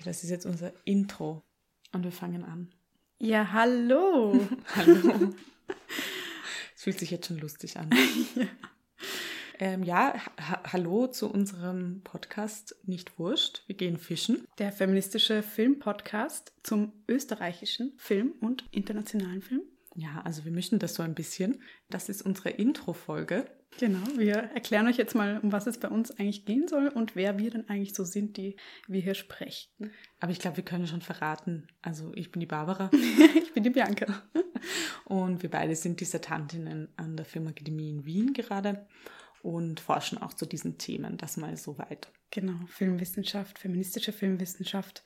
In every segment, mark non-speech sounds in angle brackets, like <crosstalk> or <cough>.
Okay, das ist jetzt unser Intro und wir fangen an. Ja, hallo. <laughs> hallo. Es fühlt sich jetzt schon lustig an. <laughs> ja, ähm, ja ha hallo zu unserem Podcast Nicht Wurscht. Wir gehen fischen. Der feministische Filmpodcast zum österreichischen Film und internationalen Film. Ja, also wir mischen das so ein bisschen. Das ist unsere Intro-Folge. Genau, wir erklären euch jetzt mal, um was es bei uns eigentlich gehen soll und wer wir denn eigentlich so sind, die wir hier sprechen. Aber ich glaube, wir können schon verraten. Also ich bin die Barbara. <laughs> ich bin die Bianca. <laughs> und wir beide sind Dissertantinnen an der Filmakademie in Wien gerade und forschen auch zu diesen Themen. Das mal so weit. Genau, Filmwissenschaft, feministische Filmwissenschaft.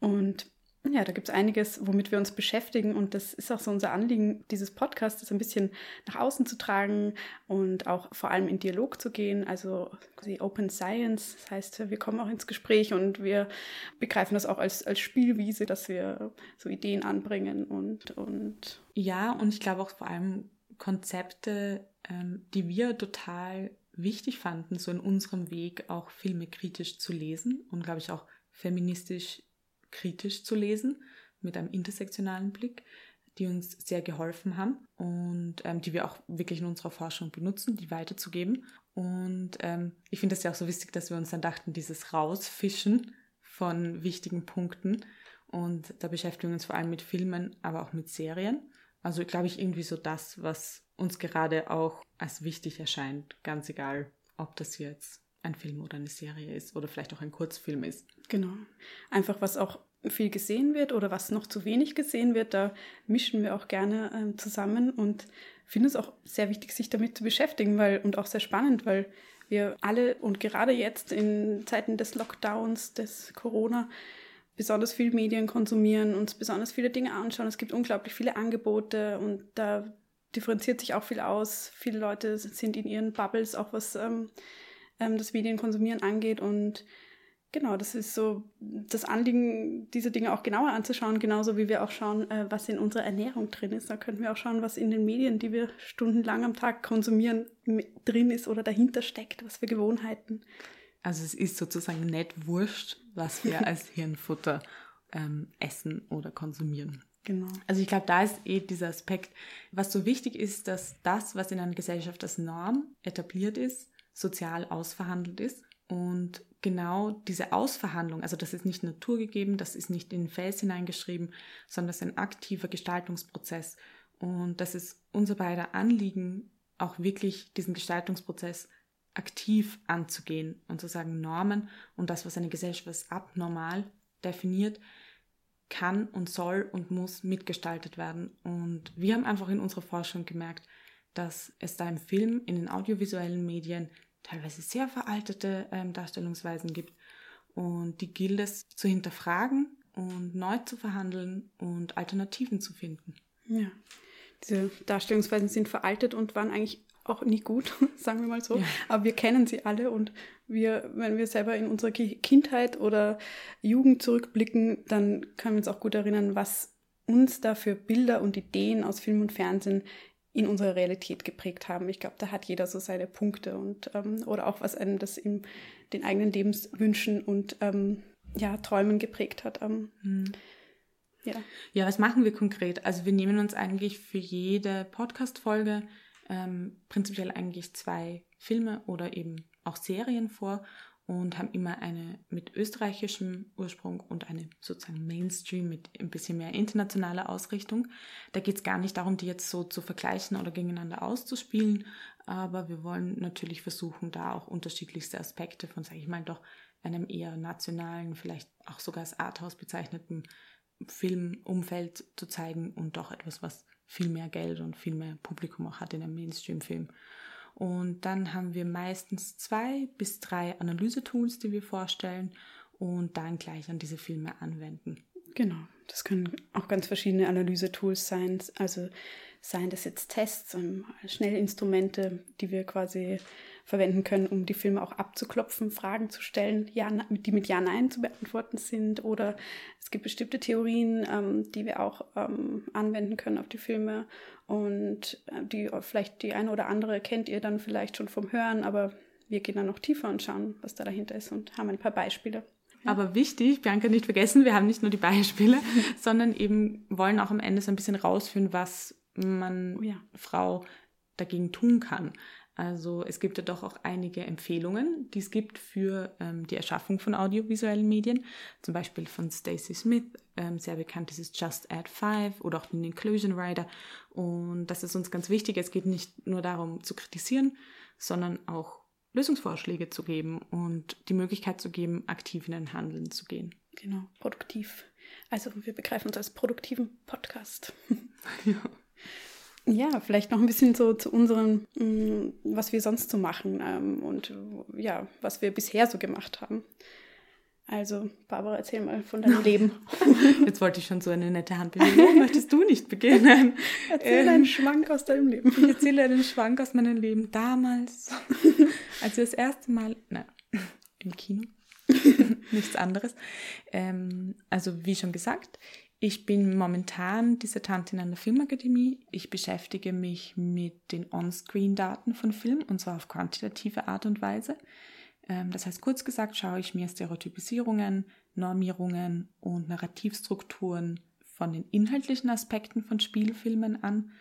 Und ja, da gibt es einiges, womit wir uns beschäftigen und das ist auch so unser Anliegen, dieses Podcast ein bisschen nach außen zu tragen und auch vor allem in Dialog zu gehen, also die Open Science. Das heißt, wir kommen auch ins Gespräch und wir begreifen das auch als, als Spielwiese, dass wir so Ideen anbringen und, und Ja, und ich glaube auch vor allem Konzepte, ähm, die wir total wichtig fanden, so in unserem Weg auch Filme kritisch zu lesen und glaube ich auch feministisch kritisch zu lesen, mit einem intersektionalen Blick, die uns sehr geholfen haben und ähm, die wir auch wirklich in unserer Forschung benutzen, die weiterzugeben. Und ähm, ich finde das ja auch so wichtig, dass wir uns dann dachten, dieses Rausfischen von wichtigen Punkten. Und da beschäftigen wir uns vor allem mit Filmen, aber auch mit Serien. Also glaube ich irgendwie so das, was uns gerade auch als wichtig erscheint, ganz egal, ob das jetzt ein Film oder eine Serie ist oder vielleicht auch ein Kurzfilm ist. Genau. Einfach was auch viel gesehen wird oder was noch zu wenig gesehen wird, da mischen wir auch gerne ähm, zusammen und finde es auch sehr wichtig, sich damit zu beschäftigen, weil und auch sehr spannend, weil wir alle und gerade jetzt in Zeiten des Lockdowns, des Corona, besonders viel Medien konsumieren, uns besonders viele Dinge anschauen. Es gibt unglaublich viele Angebote und da differenziert sich auch viel aus. Viele Leute sind in ihren Bubbles, auch was ähm, ähm, das Medienkonsumieren angeht und Genau, das ist so das Anliegen, diese Dinge auch genauer anzuschauen, genauso wie wir auch schauen, äh, was in unserer Ernährung drin ist. Da könnten wir auch schauen, was in den Medien, die wir stundenlang am Tag konsumieren, drin ist oder dahinter steckt, was für Gewohnheiten. Also es ist sozusagen nicht wurscht, was wir <laughs> als Hirnfutter ähm, essen oder konsumieren. Genau. Also ich glaube, da ist eh dieser Aspekt, was so wichtig ist, dass das, was in einer Gesellschaft als Norm etabliert ist, sozial ausverhandelt ist und genau diese Ausverhandlung, also das ist nicht naturgegeben, das ist nicht in den Fels hineingeschrieben, sondern das ist ein aktiver Gestaltungsprozess. Und das ist unser beider Anliegen, auch wirklich diesen Gestaltungsprozess aktiv anzugehen und zu sagen, Normen und das, was eine Gesellschaft als abnormal definiert, kann und soll und muss mitgestaltet werden. Und wir haben einfach in unserer Forschung gemerkt, dass es da im Film, in den audiovisuellen Medien teilweise sehr veraltete ähm, Darstellungsweisen gibt. Und die gilt es zu hinterfragen und neu zu verhandeln und Alternativen zu finden. Ja, diese Darstellungsweisen sind veraltet und waren eigentlich auch nie gut, <laughs> sagen wir mal so. Ja. Aber wir kennen sie alle und wir, wenn wir selber in unsere Kindheit oder Jugend zurückblicken, dann können wir uns auch gut erinnern, was uns da für Bilder und Ideen aus Film und Fernsehen in unserer Realität geprägt haben. Ich glaube, da hat jeder so seine Punkte und ähm, oder auch was einem das in den eigenen Lebenswünschen und ähm, ja, Träumen geprägt hat. Ähm, hm. ja. ja, was machen wir konkret? Also wir nehmen uns eigentlich für jede Podcast-Folge ähm, prinzipiell eigentlich zwei Filme oder eben auch Serien vor und haben immer eine mit österreichischem Ursprung und eine sozusagen Mainstream mit ein bisschen mehr internationaler Ausrichtung. Da geht es gar nicht darum, die jetzt so zu vergleichen oder gegeneinander auszuspielen, aber wir wollen natürlich versuchen, da auch unterschiedlichste Aspekte von, sage ich mal, doch einem eher nationalen, vielleicht auch sogar als Arthouse bezeichneten Filmumfeld zu zeigen und doch etwas, was viel mehr Geld und viel mehr Publikum auch hat in einem Mainstream-Film. Und dann haben wir meistens zwei bis drei Analysetools, die wir vorstellen und dann gleich an diese Filme anwenden. Genau, das können auch ganz verschiedene Analysetools sein. Also seien das jetzt Tests, Schnellinstrumente, die wir quasi verwenden können, um die Filme auch abzuklopfen, Fragen zu stellen, ja, die mit Ja, Nein zu beantworten sind. Oder es gibt bestimmte Theorien, ähm, die wir auch ähm, anwenden können auf die Filme. Und äh, die vielleicht die eine oder andere kennt ihr dann vielleicht schon vom Hören, aber wir gehen dann noch tiefer und schauen, was da dahinter ist und haben ein paar Beispiele. Aber wichtig, Bianca nicht vergessen, wir haben nicht nur die Beispiele, <laughs> sondern eben wollen auch am Ende so ein bisschen rausführen, was man Oh ja. Frau dagegen tun kann. Also es gibt ja doch auch einige Empfehlungen, die es gibt für ähm, die Erschaffung von audiovisuellen Medien. Zum Beispiel von Stacey Smith, ähm, sehr bekannt dieses Just Add Five oder auch den Inclusion Rider. Und das ist uns ganz wichtig. Es geht nicht nur darum zu kritisieren, sondern auch Lösungsvorschläge zu geben und die Möglichkeit zu geben, aktiv in ein Handeln zu gehen. Genau, produktiv. Also wir begreifen uns als produktiven Podcast. <laughs> Ja. Ja, vielleicht noch ein bisschen so zu unserem, mh, was wir sonst so machen ähm, und ja, was wir bisher so gemacht haben. Also, Barbara, erzähl mal von <laughs> deinem Leben. <laughs> Jetzt wollte ich schon so eine nette Handbewegung. Möchtest du nicht beginnen? <laughs> Erzähl Ähm, einen Schwank aus deinem Leben. Ich erzähle einen Schwank aus meinem Leben damals, als wir das erste Mal, na, im Kino, nichts anderes. Ähm, also wie schon gesagt, ich bin momentan Dissertantin an der Filmakademie. Ich beschäftige mich mit den On-Screen-Daten von Film und zwar auf quantitative Art und Weise. Ähm, das heißt, kurz gesagt, schaue ich mir Stereotypisierungen, Normierungen und Narrativstrukturen von den inhaltlichen Aspekten von Spielfilmen an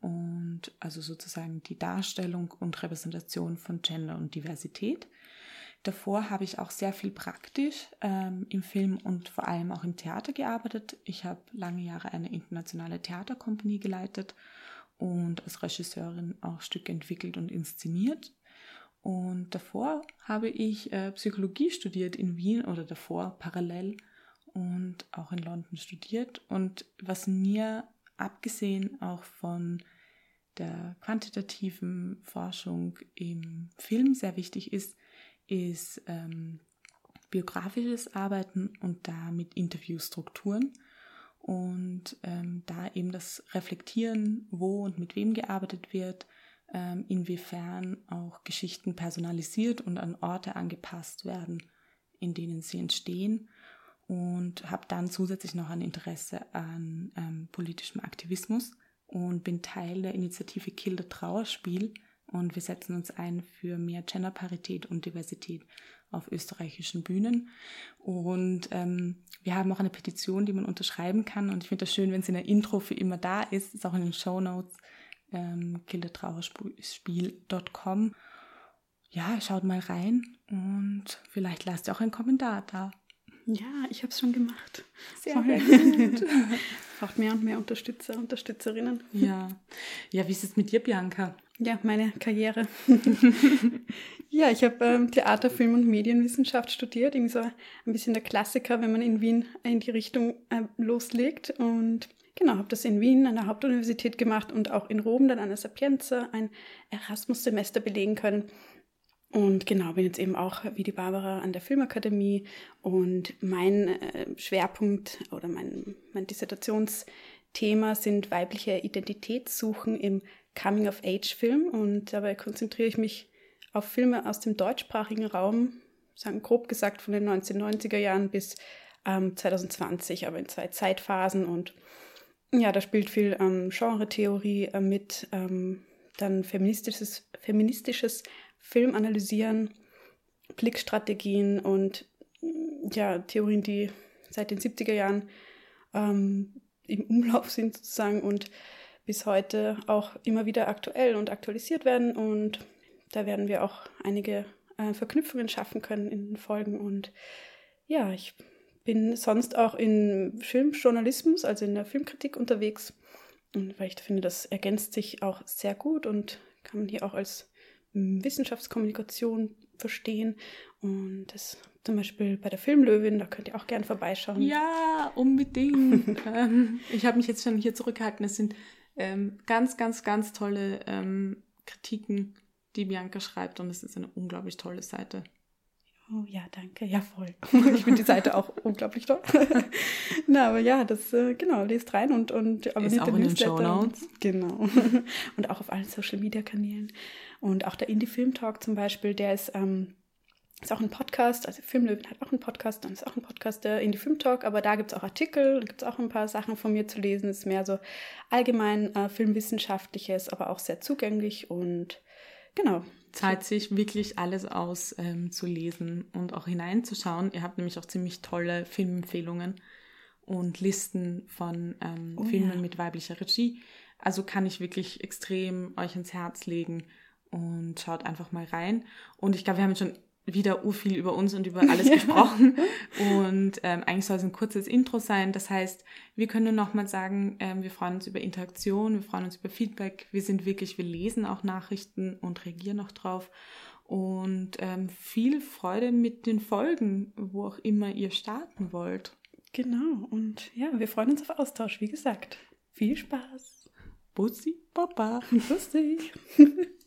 und also sozusagen die Darstellung und Repräsentation von Gender und Diversität. Davor habe ich auch sehr viel praktisch ähm, im Film und vor allem auch im Theater gearbeitet. Ich habe lange Jahre eine internationale Theaterkompanie geleitet und als Regisseurin auch Stücke entwickelt und inszeniert. Und davor habe ich äh, Psychologie studiert in Wien oder davor parallel und auch in London studiert. Und was mir abgesehen auch von der quantitativen Forschung im Film sehr wichtig ist, ist ähm, biografisches Arbeiten und da mit Interviewstrukturen und ähm, da eben das Reflektieren, wo und mit wem gearbeitet wird, inwiefern auch Geschichten personalisiert und an Orte angepasst werden, in denen sie entstehen und habe dann zusätzlich noch ein Interesse an ähm, politischem Aktivismus und bin Teil der Initiative Kill the Trauerspiel und wir setzen uns ein für mehr Genderparität und Diversität auf österreichischen Bühnen. Und ähm, wir haben auch eine Petition, die man unterschreiben kann. Und ich finde das schön, wenn es in der Intro für immer da ist. Ist auch in den Show Notes ähm, killertrauerspiel.com. Ja, schaut mal rein und vielleicht lasst ihr auch einen Kommentar da. Ja, ich habe es schon gemacht. Sehr gut. <laughs> Braucht mehr und mehr Unterstützer, Unterstützerinnen. Ja. Ja, wie ist es mit dir, Bianca? Ja, meine Karriere. <laughs> ja, ich habe ähm, Theater, Film und Medienwissenschaft studiert. Irgendwie so ein bisschen der Klassiker, wenn man in Wien in die Richtung äh, loslegt. Und genau, habe das in Wien an der Hauptuniversität gemacht und auch in Rom dann an der Sapienza ein Erasmus-Semester belegen können. Und genau, bin jetzt eben auch wie die Barbara an der Filmakademie. Und mein äh, Schwerpunkt oder mein, mein Dissertationsthema sind weibliche Identitätssuchen im Coming-of-Age-Film. Und dabei konzentriere ich mich auf Filme aus dem deutschsprachigen Raum, sagen grob gesagt von den 1990er Jahren bis ähm, 2020, aber in zwei Zeitphasen. Und ja, da spielt viel ähm, Genre-Theorie äh, mit, ähm, dann feministisches, feministisches Film Blickstrategien und ja, Theorien, die seit den 70er Jahren ähm, im <laughs> Umlauf sind sozusagen und bis heute auch immer wieder aktuell und aktualisiert werden. Und da werden wir auch einige äh, Verknüpfungen schaffen können in den Folgen. Und ja, ich bin sonst auch in Filmjournalismus, also in der Filmkritik unterwegs. Und weil ich finde, das ergänzt sich auch sehr gut und kann man hier auch als Wissenschaftskommunikation verstehen. Und das zum Beispiel bei der Filmlöwin, da könnt ihr auch gern vorbeischauen. Ja, unbedingt. <laughs> ähm, ich habe mich jetzt schon hier zurückgehalten. Es sind ähm, ganz, ganz, ganz tolle ähm, Kritiken, die Bianca schreibt und es ist eine unglaublich tolle Seite. Oh ja, danke. Ja, voll. <laughs> Ich finde die Seite auch unglaublich toll. <laughs> Na, aber ja, das, äh, genau, lest rein und, und Ist auch in den Show Notes. Genau. <laughs> Und auch auf allen Social Media Kanälen. Und auch der Indie Film Talk zum Beispiel, der ist, ähm, ist auch ein Podcast, also Filmlöwen hat auch einen Podcast, dann ist auch ein Podcast, der Indie Film Talk, aber da gibt es auch Artikel, da gibt es auch ein paar Sachen von mir zu lesen. Es ist mehr so allgemein äh, filmwissenschaftliches, aber auch sehr zugänglich und genau, zahlt sich wirklich alles aus ähm, zu lesen und auch hineinzuschauen. Ihr habt nämlich auch ziemlich tolle Filmempfehlungen und Listen von ähm, oh, Filmen ja. mit weiblicher Regie. Also kann ich wirklich extrem euch ins Herz legen und schaut einfach mal rein. Und ich glaube, wir haben schon wieder viel über uns und über <laughs> alles gesprochen. Und ähm, eigentlich soll es ein kurzes Intro sein. Das heißt, wir können nur nochmal sagen, ähm, wir freuen uns über Interaktion, wir freuen uns über Feedback. Wir sind wirklich, wir lesen auch Nachrichten und reagieren auch drauf. Und ähm, viel Freude mit den Folgen, wo auch immer ihr starten wollt. Genau. Und ja, wir freuen uns auf Austausch, wie gesagt. Viel Spaß. Bussi, Papa. Bussi. <laughs>